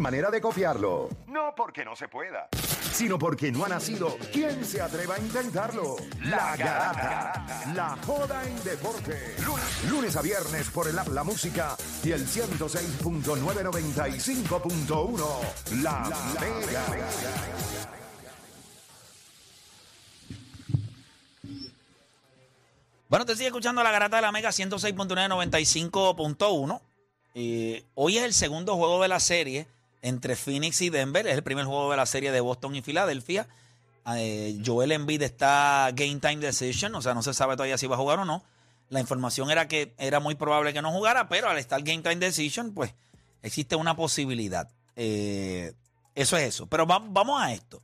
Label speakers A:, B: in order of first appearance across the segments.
A: hay manera de copiarlo. No porque no se pueda, sino porque no ha nacido. ¿Quién se atreva a intentarlo? La Garata. La joda en deporte. Lunes, lunes a viernes por el app La Música y el 106.995.1. La, Mega.
B: Bueno, te sigue escuchando la garata de la Mega 106.995.1. Eh, hoy es el segundo juego de la serie entre Phoenix y Denver. Es el primer juego de la serie de Boston y Filadelfia. Eh, Joel Embiid está game time decision, o sea, no se sabe todavía si va a jugar o no. La información era que era muy probable que no jugara, pero al estar game time decision, pues existe una posibilidad. Eh, eso es eso. Pero vamos a esto.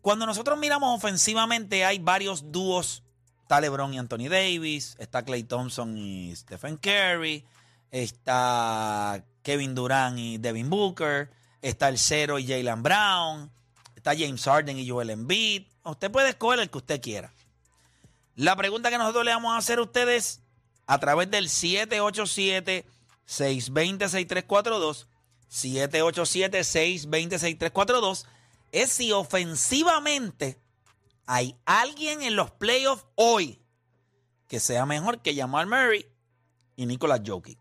B: Cuando nosotros miramos ofensivamente, hay varios dúos Está LeBron y Anthony Davis, está Clay Thompson y Stephen Curry, está Kevin Durant y Devin Booker, está el Cero y Jalen Brown, está James Harden y Joel Embiid. Usted puede escoger el que usted quiera. La pregunta que nosotros le vamos a hacer a ustedes a través del 787-620-6342, 787-620-6342, es si ofensivamente hay alguien en los playoffs hoy que sea mejor que Jamal Murray y Nicolas Jokic.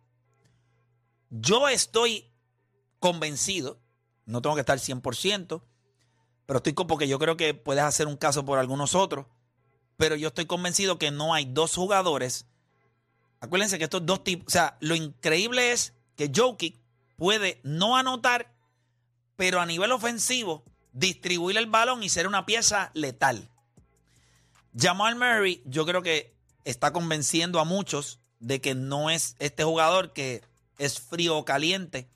B: Yo estoy convencido, no tengo que estar 100%, pero estoy porque yo creo que puedes hacer un caso por algunos otros, pero yo estoy convencido que no hay dos jugadores. Acuérdense que estos dos tipos, o sea, lo increíble es que Jokic puede no anotar, pero a nivel ofensivo distribuir el balón y ser una pieza letal. Jamal Murray, yo creo que está convenciendo a muchos de que no es este jugador que es frío o caliente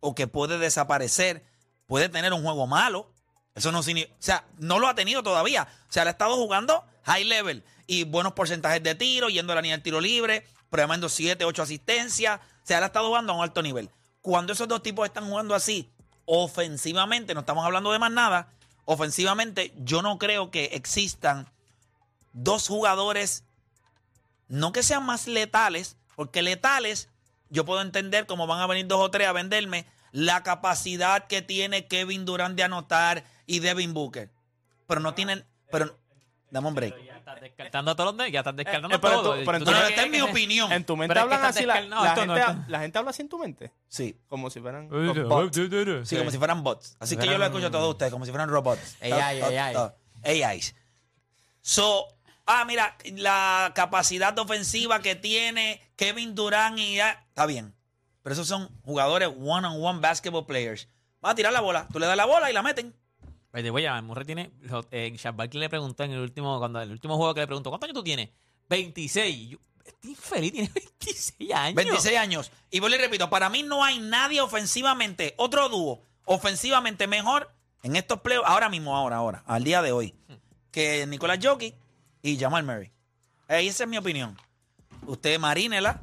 B: o que puede desaparecer, puede tener un juego malo. Eso no significa, o sea, no lo ha tenido todavía. O sea, le ha estado jugando high level y buenos porcentajes de tiro, yendo a la línea del tiro libre, programando 7, 8 asistencias. O sea, le ha estado jugando a un alto nivel. Cuando esos dos tipos están jugando así, ofensivamente, no estamos hablando de más nada, ofensivamente yo no creo que existan dos jugadores, no que sean más letales, porque letales, yo puedo entender cómo van a venir dos o tres a venderme la capacidad que tiene Kevin Durant de anotar y Devin Booker. Pero no tienen, pero dame un break.
C: Ya estás descartando a todos los ya estás descartando
D: Eh, pero
C: todo.
D: tú- pero
C: Tú no
B: esta es mi opinión.
D: En tu mente hablan así, la,
C: descal- no,
D: la
C: no,
D: gente, la gente habla así en tu mente.
B: Sí,
D: Como si fueran bots.
B: sí, como si fueran bots. Así que yo lo escucho a todos ustedes, como si fueran robots.
C: AI, AI.
B: AIs. So, ah, mira, la capacidad ofensiva que tiene Kevin Durant y ya, está bien. Pero esos son jugadores one-on-one basketball players. Va a tirar la bola, tú le das la bola y la meten.
C: Oye, voy a Murray tiene. Barkley le preguntó en el último, cuando el último juego que le preguntó, ¿cuántos años tú tienes? 26. Y yo, este infeliz tiene 26 años.
B: 26 años. Y vuelvo y repito, para mí no hay nadie ofensivamente, otro dúo, ofensivamente mejor en estos playoffs, ahora mismo, ahora, ahora, al día de hoy, que Nicolás Jokic y Jamal Murray. Eh, esa es mi opinión. Usted marínela,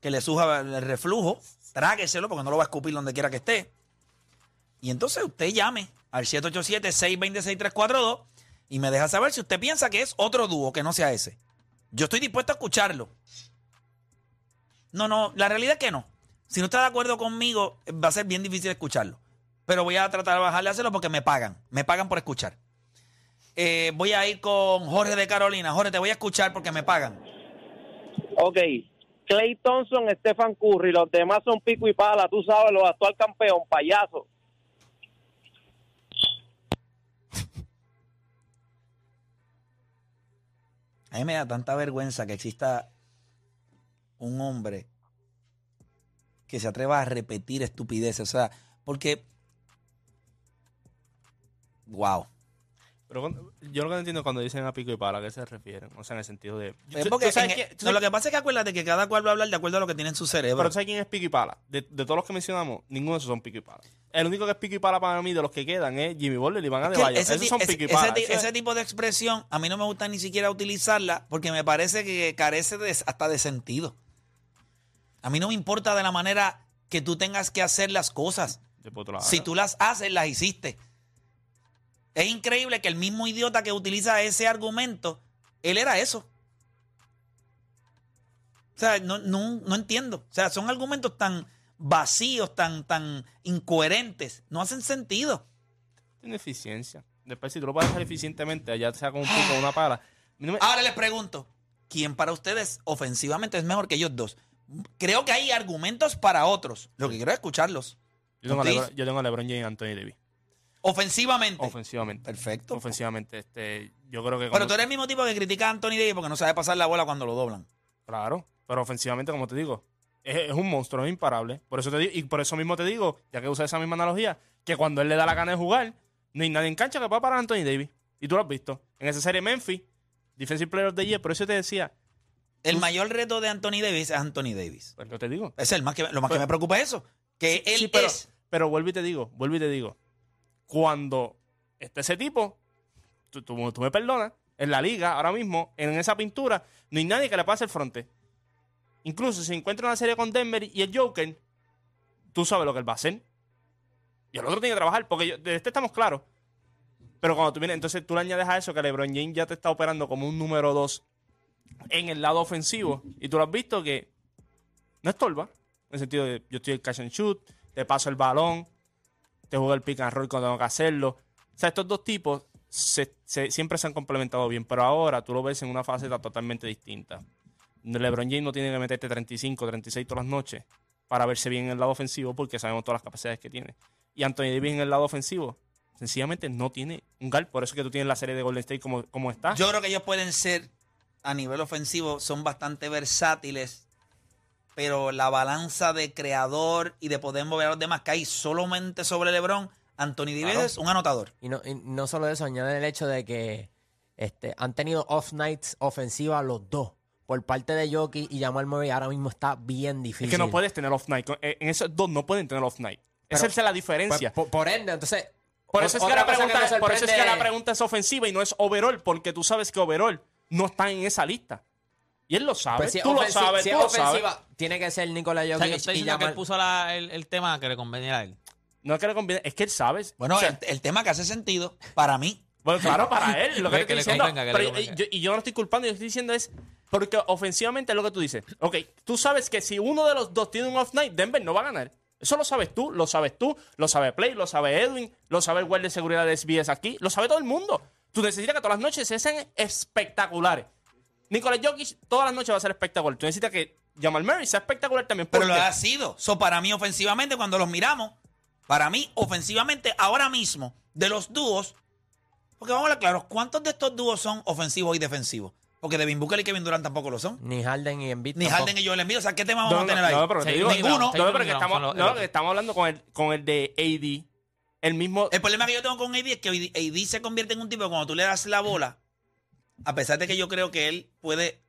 B: que le suja el reflujo, trágueselo porque no lo va a escupir donde quiera que esté. Y entonces usted llame al 787-626-342 y me deja saber si usted piensa que es otro dúo que no sea ese. Yo estoy dispuesto a escucharlo. No, no, la realidad es que no. Si no está de acuerdo conmigo, va a ser bien difícil escucharlo. Pero voy a tratar de bajarle a hacerlo porque me pagan. Me pagan por escuchar. Eh, voy a ir con Jorge de Carolina. Jorge, te voy a escuchar porque me pagan.
E: Ok. Clay Thompson, Stephen Curry, los demás son pico y pala, tú sabes, los actual campeón, payaso.
B: A mí me da tanta vergüenza que exista un hombre que se atreva a repetir estupideces. O sea, porque. Wow.
D: Pero cuando- yo lo que no entiendo cuando dicen a pico y pala, ¿a qué se refieren? O sea, en el sentido de...
B: Es
D: ¿Tú-
B: porque
D: tú sabes
B: en-
D: quién- tú
B: no, lo que pasa es que acuérdate que cada cual va a hablar de acuerdo a lo que tiene en su cerebro.
D: Pero ¿tú sabes quién es pico y pala? De, de todos los que mencionamos, ninguno de esos son pico y pala. El único que es pico y pala para mí de los que quedan es Jimmy Butler y
B: Que
D: Adebayo.
B: ese,
D: Esos son
B: ese-
D: pico y
B: ese
D: pala. es-
B: ese tipo de expresión a mí no me gusta ni siquiera utilizarla porque me parece que carece de- hasta de sentido. A mí no me importa de la manera que tú tengas que hacer las cosas. Si tú las haces, las hiciste. Es increíble que el mismo idiota que utiliza ese argumento, él era eso. O sea, no, no, no entiendo. O sea, son argumentos tan vacíos, tan, tan incoherentes. No hacen sentido.
D: Tiene eficiencia. Después, si tú lo puedes hacer eficientemente, allá sea con un pico o una pala. no me-
B: Ahora les pregunto, ¿quién para ustedes ofensivamente es mejor que ellos dos? Creo que hay argumentos para otros. Lo que quiero es escucharlos.
D: yo, tengo a. Lebron, yo tengo a LeBron James y Anthony Davis.
B: Ofensivamente.
D: Ofensivamente.
B: Perfecto.
D: Ofensivamente, este, yo creo que.
B: Pero tú eres el mismo tipo que critica a Anthony Davis porque no sabe pasar la bola cuando lo doblan.
D: Claro, pero ofensivamente, como te digo, es, es un monstruo, es imparable. Por eso te digo, y por eso mismo te digo, ya que usé esa misma analogía, que cuando él le da la gana de jugar, no hay nadie en cancha que pueda parar a Anthony Davis. Y tú lo has visto. En esa serie Memphis, Defensive Player of the Year, por eso te decía,
B: El mayor reto de Anthony Davis es Anthony Davis.
D: pues lo te digo.
B: Es el más que, lo más que
D: Pero-
B: me preocupa es eso. Que él
D: Sí, pero,
B: es.
D: pero vuelvo y te digo, vuelvo y te digo, cuando esté ese tipo, tú me perdonas, en la liga, ahora mismo, en esa pintura, no hay nadie que le pase el fronte. Incluso si encuentra una serie con Denver y el Joker, tú sabes lo que él va a hacer. Y el otro tiene que trabajar, porque yo- de este estamos claros. Pero cuando tú vienes, entonces tú le añades a eso que LeBron James ya te está operando como un número 2 en el lado ofensivo. Y tú lo has visto que no estorba. En el sentido de yo estoy el catch and shoot, te paso el balón, te juego el pick and roll cuando tengo que hacerlo. O sea, estos dos tipos siempre se han complementado bien, pero ahora tú lo ves en una faceta totalmente distinta. LeBron James no tiene que meterte 35, 36 todas las noches para verse bien en el lado ofensivo porque sabemos todas las capacidades que tiene. Y Anthony Davis en el lado ofensivo sencillamente no tiene un gal. Por eso es que tú tienes la serie de Golden State como, como está.
B: Yo creo que ellos pueden ser, a nivel ofensivo, son bastante versátiles, pero la balanza de creador y de poder mover a los demás cae solamente sobre LeBron. Anthony Davis
D: Claro.
B: es un anotador.
F: Y no, y no solo eso, añade el hecho de que este, han tenido off nights ofensivas los dos. Por parte de Jokic y Jamal Murray ahora mismo está bien difícil.
D: es que no puedes tener off night. En esos dos no pueden tener off night. Esa es la diferencia.
F: por, por ende, entonces.
D: Por eso, es que la pregunta, por eso es que la pregunta es ofensiva y no es overall, porque tú sabes que overall no está en esa lista. Y él lo sabe,
F: Pues si es
D: tú lo sabes,
F: si
D: tú
F: es
D: lo sabes.
F: ofensiva, tiene que ser Nikola
C: O sea, que
F: Jokic y
C: él puso la- el, el tema que le conveniera a él.
D: No es que le conviene, es que él sabe.
B: Bueno,
D: O sea,
B: el, el tema que hace sentido para mí.
D: Bueno, claro, para él, lo que,
C: Que-
D: le
C: que le
D: estoy diciendo.
C: convenga, que le
D: Pero,
C: convenga.
D: y, yo, y yo no estoy culpando, yo estoy diciendo es porque ofensivamente es lo que tú dices. Ok, tú sabes que si uno de los dos tiene un off night, Denver no va a ganar. Eso lo sabes tú, lo sabes tú, lo sabe Play, lo sabe Edwin, lo sabe el guardia de seguridad de SBS aquí, lo sabe todo el mundo. Tú necesitas que todas las noches se sean espectaculares. Nicolás Jokic todas las noches va a ser espectacular. Tú necesitas que Jamal Murray sea espectacular también.
B: Pero
D: ¿Por
B: lo
D: qué?
B: ha sido. So, para mí, ofensivamente, cuando los miramos, para mí, ofensivamente, ahora mismo, de los dúos, porque vamos a hablar claro, ¿cuántos de estos dúos son ofensivos y defensivos? Porque Devin Booker y Kevin Durant tampoco lo son.
F: Ni Harden y Embiid.
B: Ni
F: tampoco.
B: Harden y Joel Embiid. O sea, ¿qué tema vamos
D: No,
B: a
D: no,
B: tener ahí?
D: no, pero te
C: Sí,
D: digo,
C: ninguno.
D: no, pero que estamos,
C: son los-
D: no,
C: los-
D: que estamos hablando con el, con el de AD. El mismo.
B: El problema que yo tengo con AD es que AD se convierte en un tipo que cuando tú le das la bola, a pesar de que yo creo que él puede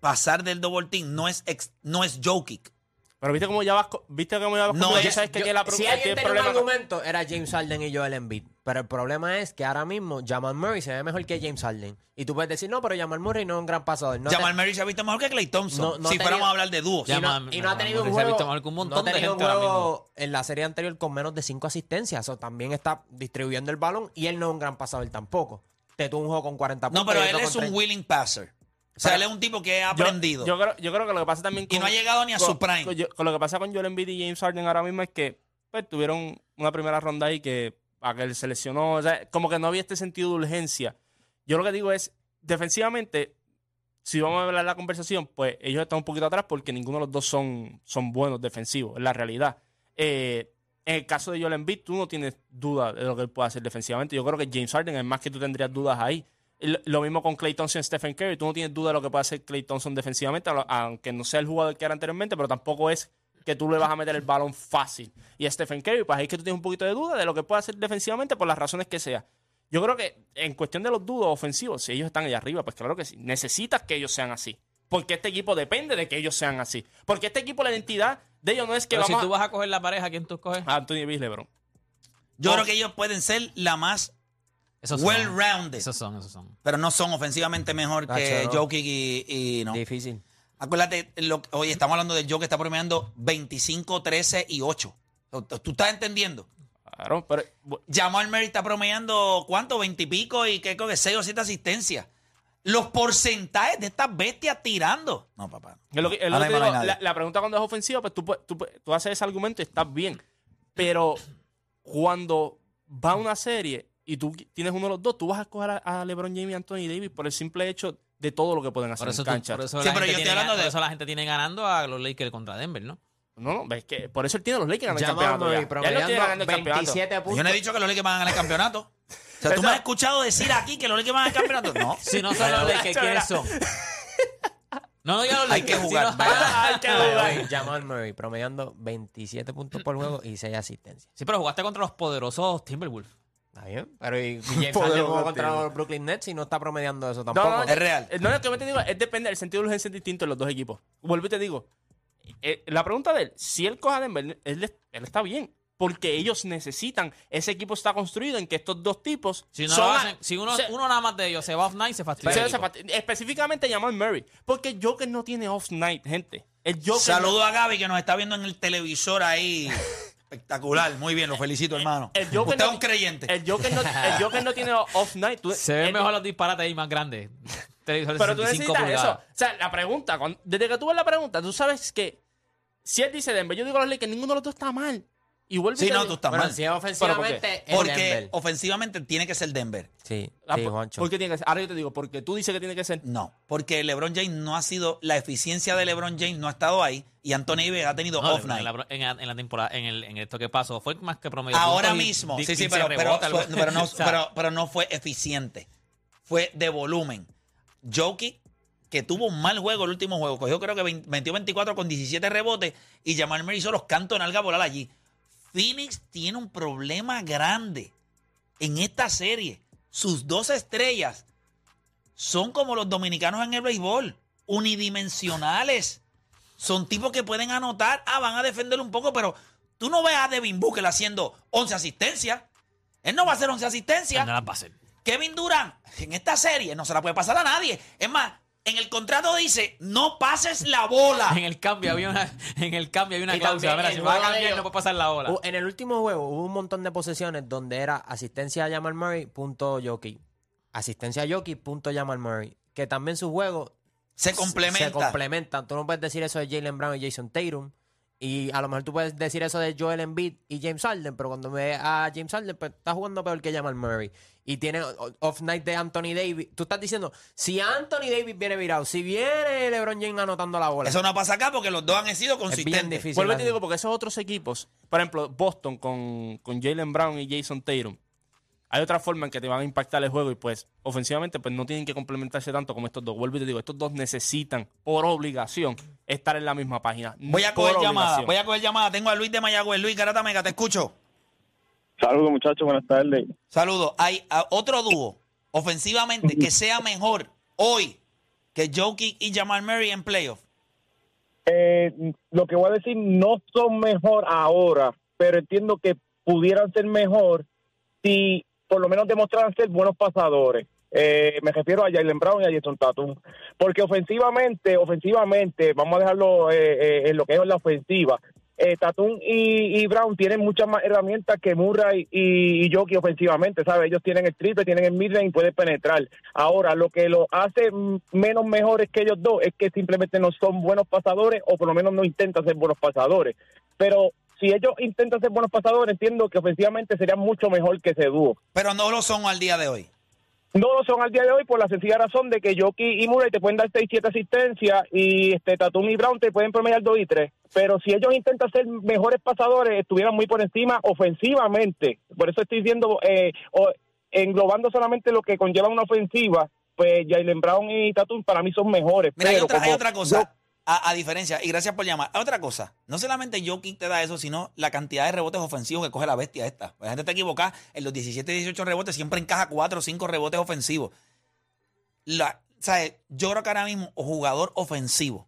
B: pasar del double team, no es, ex- no es Jokic.
D: Pero viste cómo ya vas. Viste cómo ya vas.
B: No
D: con-
B: es-
D: ya sabes que
F: Yo-
D: la
F: si alguien tenía un
D: problema
F: argumento, era James Harden y Joel Embiid. Pero el problema es que ahora mismo Jamal Murray se ve mejor que James Harden. Y tú puedes decir, no, pero Jamal Murray no es un gran pasador. No te-
B: Jamal Murray se ha visto mejor que Clay Thompson.
F: No- no
B: si fuéramos
F: tenido-
B: a hablar de dúos.
F: y no,
C: Jamal-
F: y no ha
C: Jamal
F: tenido un
C: Murray se ha
F: juego,
C: visto mejor que un montón
F: no ha
C: de
F: tenido un
C: gente ahora
F: en la serie anterior con menos de cinco asistencias. O también está distribuyendo el balón y él no es un gran pasador tampoco. Te tuvo un juego con 40 puntos.
B: No, pero
F: y
B: él
F: otro
B: es
F: con
B: un
F: 30.
B: willing passer. O sea,
F: Pero-
B: él es un tipo que ha aprendido.
D: Yo, creo, yo creo que lo que pasa también
B: Y no ha llegado ni a
D: con-
B: su prime.
D: Con, yo- con lo que pasa con Joel Embiid y James Harden ahora mismo es que pues, tuvieron una primera ronda ahí que a que él se lesionó. O sea, como que no había este sentido de urgencia. Yo lo que digo es, defensivamente, si vamos a hablar la conversación, pues ellos están un poquito atrás porque ninguno de los dos son, son buenos defensivos, es la realidad. Eh, en el caso de Joel Embiid, tú no tienes duda de lo que él puede hacer defensivamente. Yo creo que James Harden es más que tú tendrías dudas ahí. Lo mismo con Clay Thompson y Stephen Curry. Tú no tienes duda de lo que puede hacer Clay Thompson defensivamente, aunque no sea el jugador que era anteriormente, pero tampoco es que tú le vas a meter el balón fácil. Y a Stephen Curry, pues ahí es que tú tienes un poquito de duda de lo que puede hacer defensivamente por las razones que sea. Yo creo que en cuestión de los dudos ofensivos, si ellos están allá arriba, pues claro que sí. Necesitas que ellos sean así. Porque este equipo depende de que ellos sean así. Porque este equipo, la identidad de ellos no es que
C: Pero si
D: vamos
C: tú vas a coger la pareja, ¿quién tú escoges?
D: a... Anthony Davis LeBron.
B: Yo
D: Oh.
B: creo que ellos pueden ser la más
C: Esos son.
B: well-rounded.
C: Esos son, esos son.
B: Pero no son ofensivamente mejor que
F: no.
B: Jokic y, y no.
F: Difícil.
B: Acuérdate, lo, oye, estamos hablando del Joe que está promediando 25, 13 y 8. ¿Tú estás entendiendo?
D: Claro, pero...
B: Jamal Murray está promediando, ¿cuánto? 20 y pico y que creo que 6 o 7 asistencias. Los porcentajes de estas bestias tirando. No, papá.
D: Es lo que, es lo
B: Ahora
D: que
B: mismo no
D: te
B: hay
D: digo,
B: nadie.
D: la, la pregunta cuando es ofensiva, pues tú, puedes- tú, puedes- tú haces ese argumento y estás bien. Pero cuando va una serie y tú tienes uno de los dos, tú vas a escoger a, a LeBron James y Anthony Davis por el simple hecho de todo lo que pueden hacer
C: Por eso,
D: en
C: tú-
D: cancha.
C: por eso
B: Sí,
C: la
B: pero
C: gente
B: yo estoy
C: tiene,
B: hablando
C: por
B: de-
C: eso la gente tiene ganando a los Lakers contra Denver, ¿no?
D: No, no, ves que por eso él tiene los Lakers ganando el campeonato. Ya. Ya él no tiene ganando el campeonato.
F: 27
B: Yo
F: puntos.
B: no he dicho que los Lakers van a ganar el campeonato. O sea, ¿tú
D: Eso-
B: me has escuchado decir aquí que los Lakers van a ganar el campeonato? No.
C: Si no son los Lakers, ¿quiénes son? No, no, ya los
B: Hay que
C: si
B: jugar.
C: no-
D: Hay que jugar.
F: Jamal Murray promediando 27 puntos por juego y 6 asistencias.
C: Sí, pero jugaste contra los poderosos Timberwolves.
F: Está bien. Pero y James Harden jugó contra los Brooklyn Nets y no está promediando eso
D: No,
F: tampoco.
D: no,
B: Es real.
D: Eh, No, lo que me te digo es depende del sentido de urgencia es distinto en los dos equipos. Vuelvo y te digo. Eh, la pregunta de él, si él coja a Denver, él, él está bien. Porque ellos necesitan, ese equipo está construido en que estos dos tipos
C: Si, no
D: son a-
C: si uno,
D: se-
C: uno nada más de ellos se va off night, se fastidia.
D: se- se- específicamente Jamal Murray. Porque Joker no tiene off night, gente. El Joker
B: Saludo a Gaby que nos está viendo en el televisor ahí. Espectacular. Muy bien, lo felicito, hermano.
D: el Joker
B: Usted
D: no
B: es un creyente.
D: El Joker no, el Joker no tiene off night. Tú-
C: Se ven mejor los disparates ahí más grandes.
D: Pero tú
C: 65
D: necesitas eso. O sea, la pregunta, cuando- desde que tú ves la pregunta, tú sabes que si él dice Denver, yo digo a los Lakers, ninguno de los dos está mal. Y vuelve y
B: Sí,
D: te
B: no,
D: digo-
B: tú estás
F: Bueno,
B: mal.
F: si es ofensivamente, es
B: Porque
F: Denver.
B: ofensivamente tiene que ser Denver.
F: Sí,
D: Ah,
F: sí,
D: por-
F: Juancho.
D: ¿Por qué tiene que ser? Ahora yo te digo, porque tú dices que tiene que ser.
B: No, porque LeBron James no ha sido, la eficiencia de LeBron James no ha estado ahí y Anthony Davis ha tenido
C: No,
B: off
C: en,
B: night.
C: la, en, la- en la temporada, en, el, en esto que pasó, fue más que promedio.
B: Ahora
C: puntos y
B: mismo,
C: di-
B: sí, sí,
C: 15
B: pero, pero,
C: rebotes, algo-
B: fue- pero no,
C: o sea,
B: pero, pero no fue eficiente. Fue de volumen. Jokic, que tuvo un mal juego el último juego, cogió creo que 20-24 con 17 rebotes y Jamal Murray hizo los cantos en alga volar allí. Phoenix tiene un problema grande en esta serie. Sus dos estrellas son como los dominicanos en el béisbol, unidimensionales. Son tipos que pueden anotar, ah, van a defender un poco, pero tú no ves a Devin Booker haciendo 11 asistencias. Él no va a hacer 11 asistencias.
C: no hacer.
B: Kevin Durant, en esta serie no se la puede pasar a nadie. Es más, en el contrato dice, no pases la bola.
C: En el cambio había una, en el cambio había una cláusula.
F: también
C: Mira,
F: el
C: si va a cambiar, no puede pasar la bola.
F: Hu- En el último juego hubo un montón de posesiones donde era asistencia a Jamal Murray, punto Jokic. Asistencia a Jokic, punto Jamal Murray. Que también su juego
B: Se complementa.
F: se complementan. Tú no puedes decir eso de Jalen Brown y Jason Tatum. Y a lo mejor tú puedes decir eso de Joel Embiid y James Harden, pero cuando ve a James Harden, pues está jugando peor que Jamal Murray. Y tiene off night de Anthony Davis. Tú estás diciendo, si Anthony Davis viene virado, si viene LeBron James anotando la bola,
B: Eso no pasa acá porque los dos han sido
F: es bien
B: consistentes.
F: difícil.
D: Vuelvo y te digo, porque esos otros equipos, por ejemplo, Boston con, con Jalen Brown y Jason Tatum, hay otra forma en que te van a impactar el juego y pues ofensivamente pues no tienen que complementarse tanto como estos dos. Vuelvo y te digo, estos dos necesitan por obligación estar en la misma página.
B: Voy a coger llamada, voy a coger llamada. Tengo a Luis de Mayagüez. Luis Garata Mega, te escucho.
E: Saludos, muchachos, buenas tardes.
B: Saludos. Hay ah, otro dúo ofensivamente que sea mejor hoy que Jokic y Jamal Murray en playoff.
E: Eh, lo que voy a decir, no son mejor ahora, pero entiendo que pudieran ser mejor si por lo menos demostraran ser buenos pasadores. Eh, me refiero a Jalen Brown y a Jason Tatum. Porque ofensivamente, ofensivamente, vamos a dejarlo eh, eh, en lo que es la ofensiva. Eh, Tatum y, Brown tienen muchas más herramientas que Murray y, y Jokic ofensivamente, ¿sabes? Ellos tienen el triple, tienen el midrange y pueden penetrar. Ahora, lo que lo hace menos mejores que ellos dos es que simplemente no son buenos pasadores o por lo menos no intentan ser buenos pasadores. Pero si ellos intentan ser buenos pasadores, entiendo que ofensivamente serían mucho mejor que ese dúo.
B: Pero no lo son al día de hoy.
E: No lo son al día de hoy por la sencilla razón de que Jokic y Murray te pueden dar 6, 7 asistencias y este Tatum y Brown te pueden promediar 2 y 3. Pero si ellos intentan ser mejores pasadores, estuvieran muy por encima ofensivamente. Por eso estoy diciendo, eh, englobando solamente lo que conlleva una ofensiva, pues Jalen Brown y Tatum para mí son mejores.
B: Mira, hay
E: pero
B: otra, hay
E: como
B: otra cosa. A, diferencia, y gracias por llamar. Otra cosa. No solamente Jokic te da eso, sino la cantidad de rebotes ofensivos que coge la bestia esta. La gente está equivocada. En los 17, 18 rebotes siempre encaja 4 o 5 rebotes ofensivos. La, ¿sabes? Yo creo que ahora mismo, jugador ofensivo,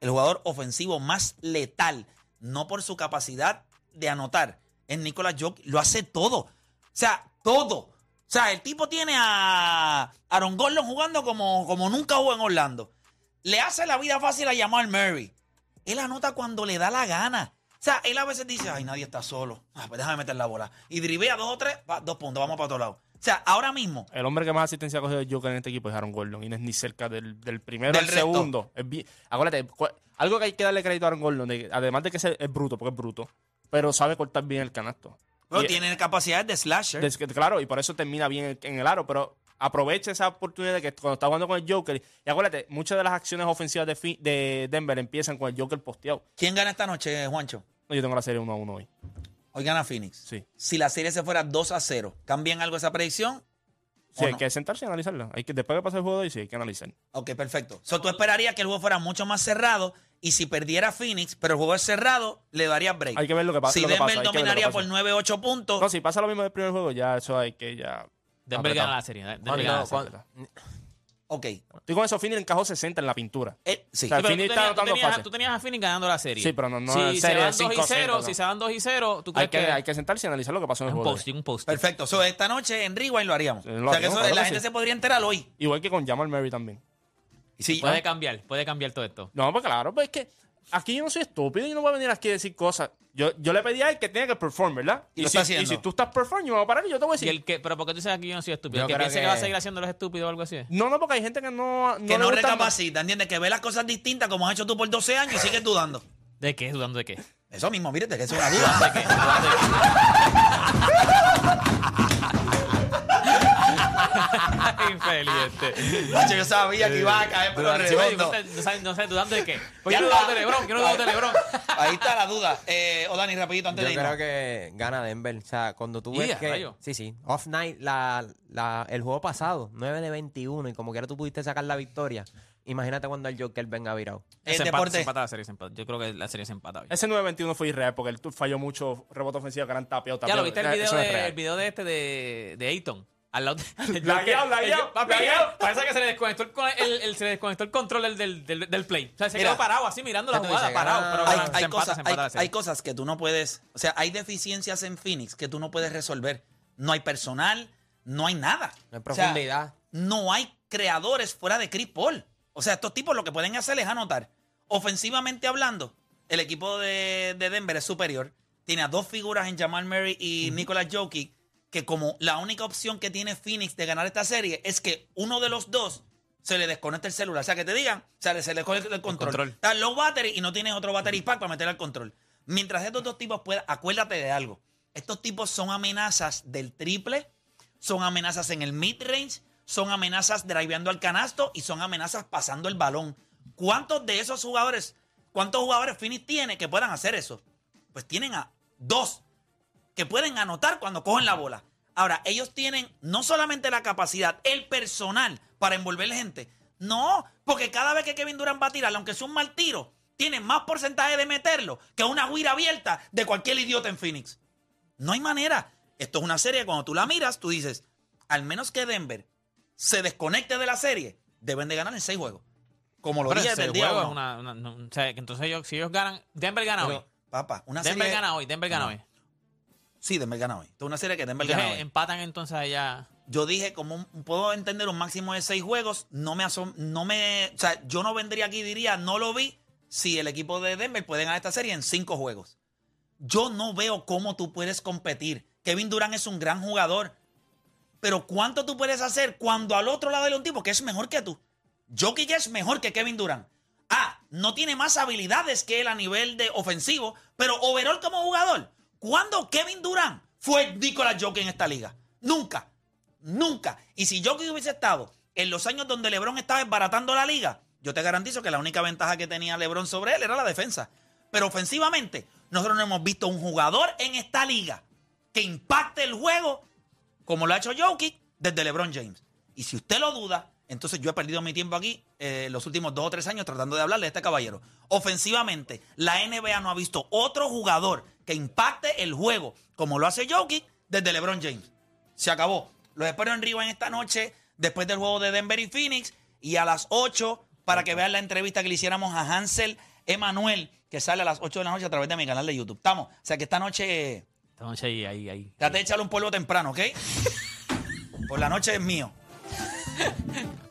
B: el jugador ofensivo más letal, no por su capacidad de anotar, es Nicolás Jokic. Lo hace todo. O sea, todo. O sea, el tipo tiene a Aaron Gordon jugando como, como nunca jugó en Orlando. Le hace la vida fácil a Jamal Murray. Él anota cuando le da la gana. O sea, él a veces dice, ay, nadie está solo. Ah, pues déjame meter la bola. Y drivea dos o tres, dos puntos, vamos para otro lado. O sea, ahora mismo,
D: El hombre que más asistencia ha cogido de Joker en este equipo es Aaron Gordon y no es ni cerca del, del primero
B: Del
D: al
B: resto.
D: segundo. Es bien- acuérdate, cu- algo que hay que darle crédito a Aaron Gordon, de que- además de que es, es bruto, porque es bruto, pero sabe cortar bien el canasto. Y-
B: tiene capacidades de slasher.
D: que- claro, y por eso termina bien en, en el aro, pero aprovecha esa oportunidad de que cuando está jugando con el Joker, y acuérdate, muchas de las acciones ofensivas de, fi- de Denver empiezan con el Joker posteado.
B: ¿Quién gana esta noche, Juancho?
D: No, Yo tengo la serie 1 a 1 hoy.
B: Hoy gana Phoenix.
D: Sí.
B: Si la serie se fuera 2 a 0, ¿cambian algo esa predicción?
D: Sí,
B: ¿O
D: hay
B: no?
D: que sentarse y analizarla. Hay que, después que pase el juego de hoy, sí, hay que analizar.
B: Ok, perfecto. So, tú esperarías que el juego fuera mucho más cerrado y si perdiera Phoenix, pero el juego es cerrado, le darías break.
D: Hay que ver lo que pa-
B: Si
D: lo que
B: Denver
D: pasa,
B: dominaría
D: pasa.
B: por 9-8 puntos,
D: No, si pasa lo mismo del primer juego, ya eso hay que ya.
C: Denver gana la serie. Denver gana la serie.
B: ok.
D: Estoy con eso, Finney encajó 60 en la pintura.
B: Eh, sí.
D: O sea,
C: Sí, tú
D: está
C: tenías, tú,
D: anotando
C: tenías,
D: fácil.
C: tú tenías a Phoenix ganando la serie.
D: Sí, pero no- no
C: si
D: en
C: se van 2 y
D: 5
C: 0,
D: no.
C: si se van 2 y 0, ¿tú
D: Hay
C: crees
D: que,
C: que,
D: hay que sentarse y analizar lo que pasó en el
C: un
D: juego.
C: posting, un post.
B: Perfecto. So, esta noche en Rewind lo haríamos.
D: Lo
B: o sea, que eso,
D: claro
B: la
D: que
B: gente
D: sí.
B: se podría enterar hoy.
D: Igual que con Jamal Murray también.
B: Sí,
C: Puede cambiar, puede cambiar todo esto.
D: No, pues claro, pues es que aquí yo no soy estúpido, yo no voy a venir aquí a decir cosas. Yo, yo le pedí a él que tenga que perform, ¿verdad?
B: Y lo
D: si,
B: está haciendo.
D: y si tú estás perform, yo me voy a parar y yo te voy a
C: Y
D: decir.
C: el que, pero porque tú sabes que yo no soy estúpido.
F: Yo
C: El que
F: creo
C: piense que...
F: que-
C: va a seguir haciendo los estúpidos o algo así.
D: No, no, porque hay gente que no, no
B: que no recapacita, ¿entiendes? Que ve las cosas distintas como has hecho tú por 12 años y sigues dudando.
C: ¿De qué? ¿Dudando de qué?
B: Eso mismo, mírate, que eso es una duda.
C: ¿De qué? ¿Dudando de qué? Infeliz este.
B: Nacho, yo sabía que iba a caer por el redondo.
C: no sé- no sé- ¿dudando de qué? Pues yo no dudo Lebron, yo no dudo de Lebron.
B: Ahí está la duda. Eh, o Dani, rapidito antes
F: Yo
B: de irnos.
F: creo que gana Denver. O sea, cuando tú ves que.
C: rayo.
F: Sí, sí. Off night, la, la, el juego pasado, 9 de 21, y como quiera tú pudiste sacar la victoria. Imagínate cuando el Joker venga virado.
B: El
C: Se empata, se la serie, se empata. Yo creo que la serie se empata.
D: Ese 9-21 fue irreal porque él falló mucho rebote ofensivo que eran tapeados.
C: Ya lo viste el video, de,
D: real.
C: el video de este de, de Ayton. Al lado de,
D: Lagueado.
C: Parece que se le desconectó el, con- el- el- se le desconectó el control del, del, del, del play. O sea, se
B: Mira.
C: quedó parado así mirando la
F: ¿Qué tú
C: jugada,
F: dices?
C: parado. Pero
B: hay,
C: empata,
B: cosas,
C: se empata
B: hay-
C: la serie.
B: hay cosas que tú no puedes, o sea, hay deficiencias en Phoenix que tú no puedes resolver. No hay personal, no hay nada.
F: No hay
B: O sea,
F: profundidad.
B: no hay creadores fuera de Chris Paul. O sea, estos tipos lo que pueden hacer es anotar. Ofensivamente hablando, el equipo de, de Denver es superior. Tiene a dos figuras en Jamal Murray y Nicolas Jokic, que como la única opción que tiene Phoenix de ganar esta serie es que uno de los dos se le desconecte el celular. O sea, que te digan, o sea, se le desconecta el control.
C: control.
B: Está low battery y no tienes otro battery pack para meter al control. Mientras estos dos tipos puedan, acuérdate de algo. Estos tipos son amenazas del triple, son amenazas en el mid-range, son amenazas driveando al canasto y son amenazas pasando el balón. ¿Cuántos de esos jugadores, cuántos jugadores Phoenix tiene que puedan hacer eso? Pues tienen a dos que pueden anotar cuando cogen la bola. Ahora, ellos tienen no solamente la capacidad, el personal para envolver gente. No, porque cada vez que Kevin Durant va a tirar, aunque sea un mal tiro, tiene más porcentaje de meterlo que una guira abierta de cualquier idiota en Phoenix. No hay manera. Esto es una serie cuando tú la miras, tú dices, al menos que Denver se desconecte de la serie, deben de ganar en seis juegos. Como lo
C: Pero
B: dije
C: ese
B: desde el día
C: juego es
B: uno.
C: una, una- no, o sea, que entonces ellos, si ellos ganan, Denver gana
B: Pero,
C: hoy.
B: Papá, una
C: Denver
B: serie...
C: gana hoy, Denver gana
B: No.
C: hoy.
B: Sí, Denver gana hoy. Esto es una serie que Denver
C: Entonces,
B: gana hoy.
C: empatan entonces allá.
B: Yo dije, como un- puedo entender un máximo de seis juegos, no me asom no me, o sea, yo no vendría aquí y diría, no lo vi, si el equipo de Denver puede ganar esta serie en cinco juegos. Yo no veo cómo tú puedes competir. Kevin Durant es un gran jugador, pero ¿cuánto tú puedes hacer cuando al otro lado hay un tipo que es mejor que tú? Jokic es mejor que Kevin Durant. Ah, no tiene más habilidades que él a nivel de ofensivo, pero overall como jugador. ¿Cuándo Kevin Durant fue Nicolas Jokic en esta liga? Nunca. Nunca. Y si Jokic hubiese estado en los años donde LeBron estaba desbaratando la liga, yo te garantizo que la única ventaja que tenía LeBron sobre él era la defensa. Pero ofensivamente, nosotros no hemos visto un jugador en esta liga que impacte el juego como lo ha hecho Jokic desde LeBron James. Y si usted lo duda, entonces yo he perdido mi tiempo aquí eh, los últimos dos o tres años tratando de hablarle a este caballero. Ofensivamente, la NBA no ha visto otro jugador que impacte el juego como lo hace Jokic desde LeBron James. Se acabó. Los espero en Río en esta noche, después del juego de Denver y Phoenix, y a las 8 para que vean la entrevista que le hiciéramos a Hansel Emanuel, que sale a las 8 de la noche a través de mi canal de YouTube. Estamos. O sea que esta noche,
C: Esta noche ahí, ahí, ahí.
B: trate de echarle un polvo temprano, ¿ok? Por la noche es mío.